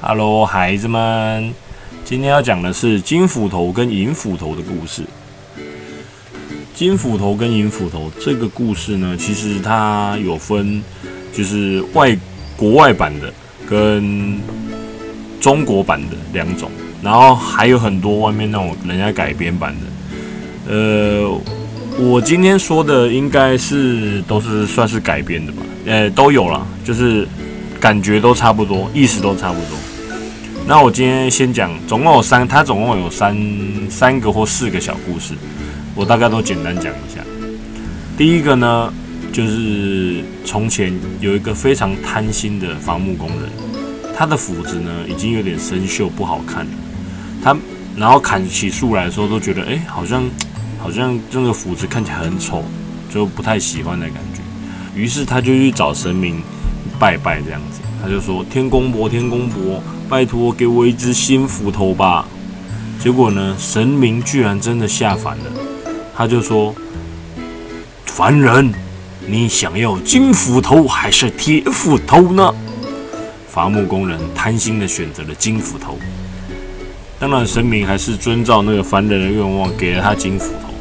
Hello，孩子们，今天要讲的是金斧头跟银斧头的故事。金斧头跟银斧头这个故事呢，其实它有分，就是外国外版的跟中国版的两种，然后还有很多外面那种人家改编版的。呃，我今天说的应该是都是算是改编的吧，呃，都有了，就是感觉都差不多，意思都差不多。那我今天先讲，总共有三，它总共有三三个或四个小故事，我大概都简单讲一下。第一个呢，就是从前有一个非常贪心的伐木工人，他的斧子呢已经有点生锈，不好看了。他然后砍起树来的时候，都觉得哎，好像好像这个斧子看起来很丑，就不太喜欢的感觉。于是他就去找神明拜拜，这样子，他就说：“天公伯，天公伯。”拜托，给我一只新斧头吧！结果呢，神明居然真的下凡了。他就说：“凡人，你想要金斧头还是铁斧头呢？”伐木工人贪心的选择了金斧头。当然，神明还是遵照那个凡人的愿望，给了他金斧头。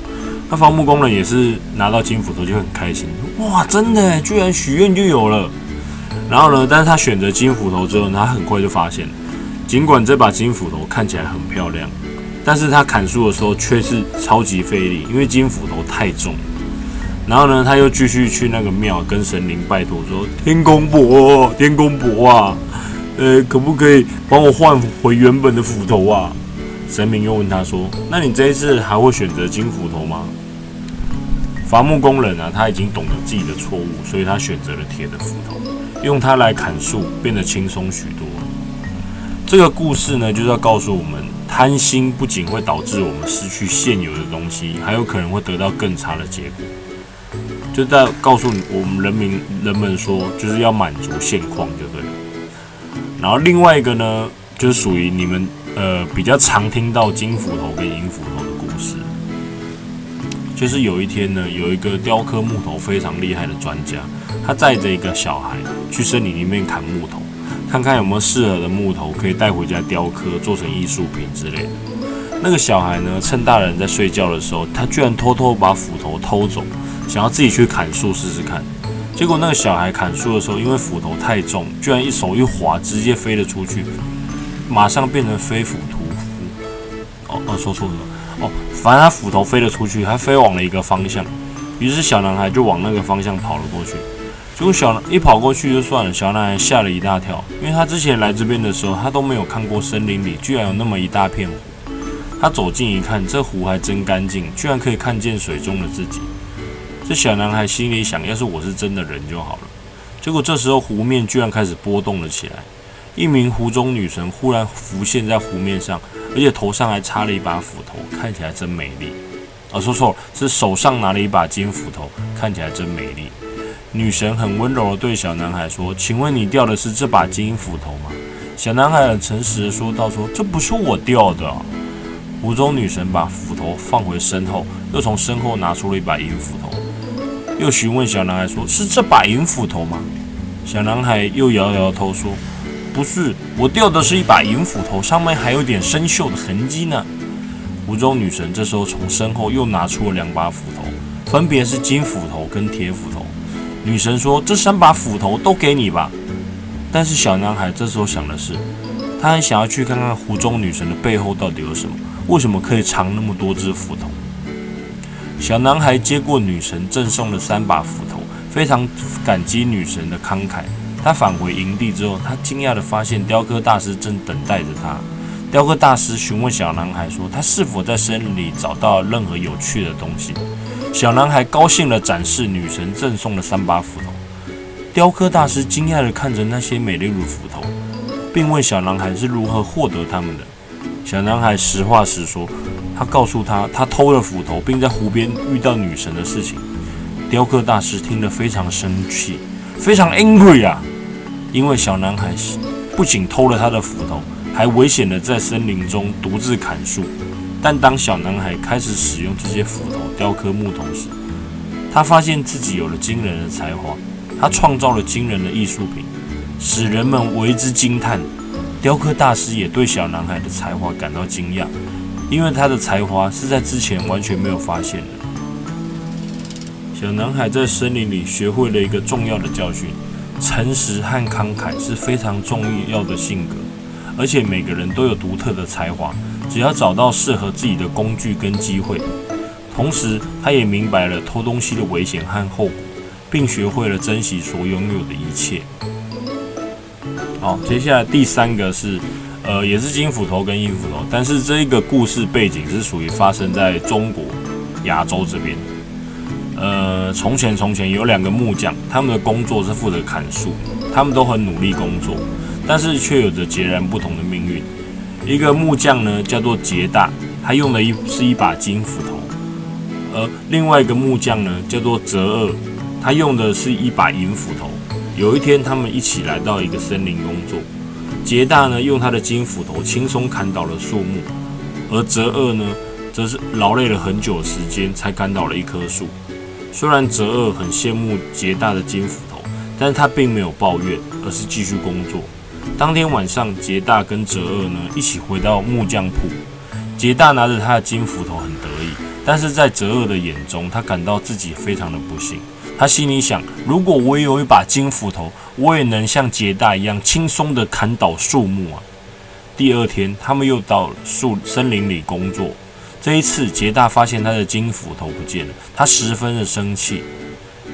那伐木工人也是拿到金斧头就很开心，哇，真的，居然许愿就有了。然后呢？但是他选择金斧头之后，他很快就发现，尽管这把金斧头看起来很漂亮，但是他砍树的时候却是超级费力，因为金斧头太重。然后呢，他又继续去那个庙跟神灵拜托说：“天公伯，天公伯啊，呃，可不可以帮我换回原本的斧头啊？”神明又问他说：“那你这一次还会选择金斧头吗？”伐木工人啊，他已经懂得自己的错误，所以他选择了铁的斧头。用它来砍树，变得轻松许多。这个故事呢，就是要告诉我们，贪心不仅会导致我们失去现有的东西，还有可能会得到更差的结果。就在告诉我们人民人们说，就是要满足现况就对了。然后另外一个呢，就是属于你们呃比较常听到金斧头跟银斧头的故事。就是有一天呢，有一个雕刻木头非常厉害的专家，他载着一个小孩去森林里面砍木头，看看有没有适合的木头可以带回家雕刻，做成艺术品之类的。那个小孩呢，趁大人在睡觉的时候，他居然偷偷把斧头偷走，想要自己去砍树试试看。结果那个小孩砍树的时候，因为斧头太重，居然一手一滑，直接飞了出去，马上变成飞斧屠夫。哦哦，说错了。哦，反正他斧头飞了出去，他飞往了一个方向，于是小男孩就往那个方向跑了过去。结果小一跑过去就算了，小男孩吓了一大跳，因为他之前来这边的时候，他都没有看过森林里居然有那么一大片湖。他走近一看，这湖还真干净，居然可以看见水中的自己。这小男孩心里想：要是我是真的人就好了。结果这时候湖面居然开始波动了起来，一名湖中女神忽然浮现在湖面上。而且头上还插了一把斧头，看起来真美丽。哦，说错了，是手上拿了一把金斧头，看起来真美丽。女神很温柔地对小男孩说：“请问你掉的是这把金斧头吗？”小男孩很诚实地说道：“说这不是我掉的。”湖中女神把斧头放回身后，又从身后拿出了一把银斧头，又询问小男孩说：“是这把银斧头吗？”小男孩又摇摇头说。不是，我掉的是一把银斧头，上面还有点生锈的痕迹呢。湖中女神这时候从身后又拿出了两把斧头，分别是金斧头跟铁斧头。女神说：“这三把斧头都给你吧。”但是小男孩这时候想的是，他很想要去看看湖中女神的背后到底有什么，为什么可以藏那么多只斧头？小男孩接过女神赠送的三把斧头，非常感激女神的慷慨。他返回营地之后，他惊讶地发现雕刻大师正等待着他。雕刻大师询问小男孩说：“他是否在森林里找到任何有趣的东西？”小男孩高兴地展示女神赠送的三把斧头。雕刻大师惊讶地看着那些美丽的斧头，并问小男孩是如何获得它们的。小男孩实话实说，他告诉他他偷了斧头，并在湖边遇到女神的事情。雕刻大师听得非常生气，非常 angry 啊！因为小男孩不仅偷了他的斧头，还危险的在森林中独自砍树。但当小男孩开始使用这些斧头雕刻木头时，他发现自己有了惊人的才华。他创造了惊人的艺术品，使人们为之惊叹。雕刻大师也对小男孩的才华感到惊讶，因为他的才华是在之前完全没有发现的。小男孩在森林里学会了一个重要的教训：诚实和慷慨是非常重要的性格，而且每个人都有独特的才华，只要找到适合自己的工具跟机会。同时，他也明白了偷东西的危险和后果，并学会了珍惜所拥有的一切。好，接下来第三个是，呃，也是金斧头跟银斧头，但是这个故事背景是属于发生在中国亚洲这边。呃，从前从前有两个木匠，他们的工作是负责砍树，他们都很努力工作，但是却有着截然不同的命运。一个木匠呢叫做杰大，他用的一是一把金斧头，而另外一个木匠呢叫做泽二，他用的是一把银斧头。有一天，他们一起来到一个森林工作。杰大呢，用他的金斧头轻松砍倒了树木，而泽二呢，则是劳累了很久时间才砍倒了一棵树。虽然泽二很羡慕杰大的金斧头，但是他并没有抱怨，而是继续工作。当天晚上，杰大跟泽二呢一起回到木匠铺。杰大拿着他的金斧头很得意，但是在泽二的眼中，他感到自己非常的不幸。他心里想：如果我有一把金斧头，我也能像杰大一样轻松地砍倒树木啊！第二天，他们又到树森林里工作。这一次，杰大发现他的金斧头不见了，他十分的生气。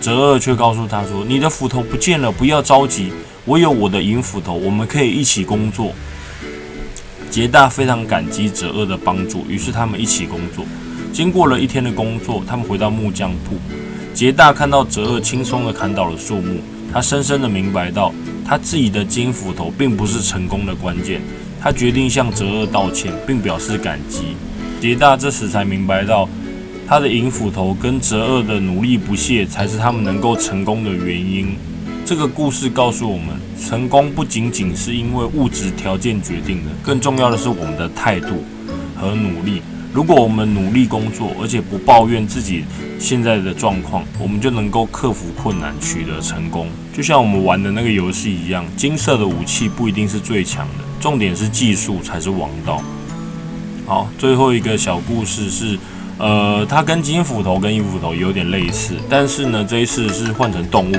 泽二却告诉他说：“你的斧头不见了，不要着急，我有我的银斧头，我们可以一起工作。”杰大非常感激泽二的帮助，于是他们一起工作。经过了一天的工作，他们回到木匠铺。杰大看到泽二轻松地砍倒了树木，他深深地明白到，他自己的金斧头并不是成功的关键。他决定向泽二道歉，并表示感激。杰大这时才明白到，他的银斧头跟折二的努力不懈，才是他们能够成功的原因。这个故事告诉我们，成功不仅仅是因为物质条件决定的，更重要的是我们的态度和努力。如果我们努力工作，而且不抱怨自己现在的状况，我们就能够克服困难，取得成功。就像我们玩的那个游戏一样，金色的武器不一定是最强的，重点是技术才是王道。好，最后一个小故事是，呃，它跟金斧头跟银斧头有点类似，但是呢，这一次是换成动物，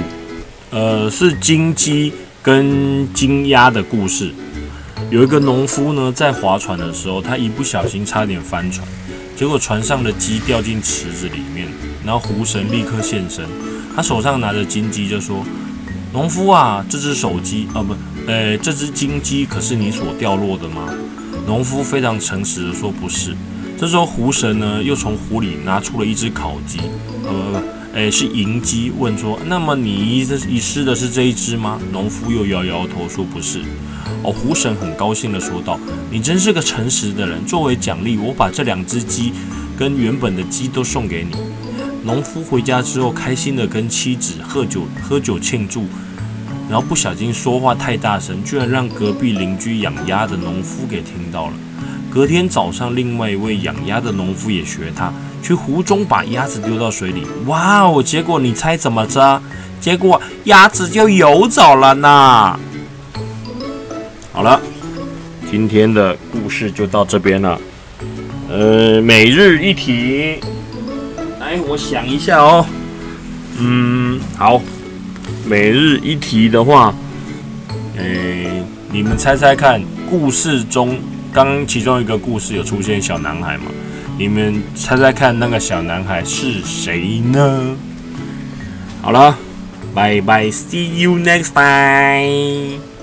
呃，是金鸡跟金鸭的故事。有一个农夫呢，在划船的时候，他一不小心差点翻船，结果船上的鸡掉进池子里面，然后湖神立刻现身，他手上拿着金鸡就说：“农夫啊，这只手机啊，不，呃，这只金鸡可是你所掉落的吗？”农夫非常诚实的说：“不是。”这时候湖神呢，又从湖里拿出了一只烤鸡，呃，诶，是银鸡，问说：“那么你遗遗失的是这一只吗？”农夫又摇摇头说：“不是。”哦，湖神很高兴地说道：“你真是个诚实的人。作为奖励，我把这两只鸡跟原本的鸡都送给你。”农夫回家之后，开心地跟妻子喝酒喝酒庆祝，然后不小心说话太大声，居然让隔壁邻居养鸭的农夫给听到了。隔天早上，另外一位养鸭的农夫也学他，去湖中把鸭子丢到水里。哇哦！结果你猜怎么着？结果鸭子就游走了呢。好了，今天的故事就到这边了。呃，每日一题，来，我想一下哦。嗯，好，每日一题的话，诶，你们猜猜看，故事中刚刚其中一个故事有出现小男孩嘛？你们猜猜看，那个小男孩是谁呢？好了，拜拜，see you next time。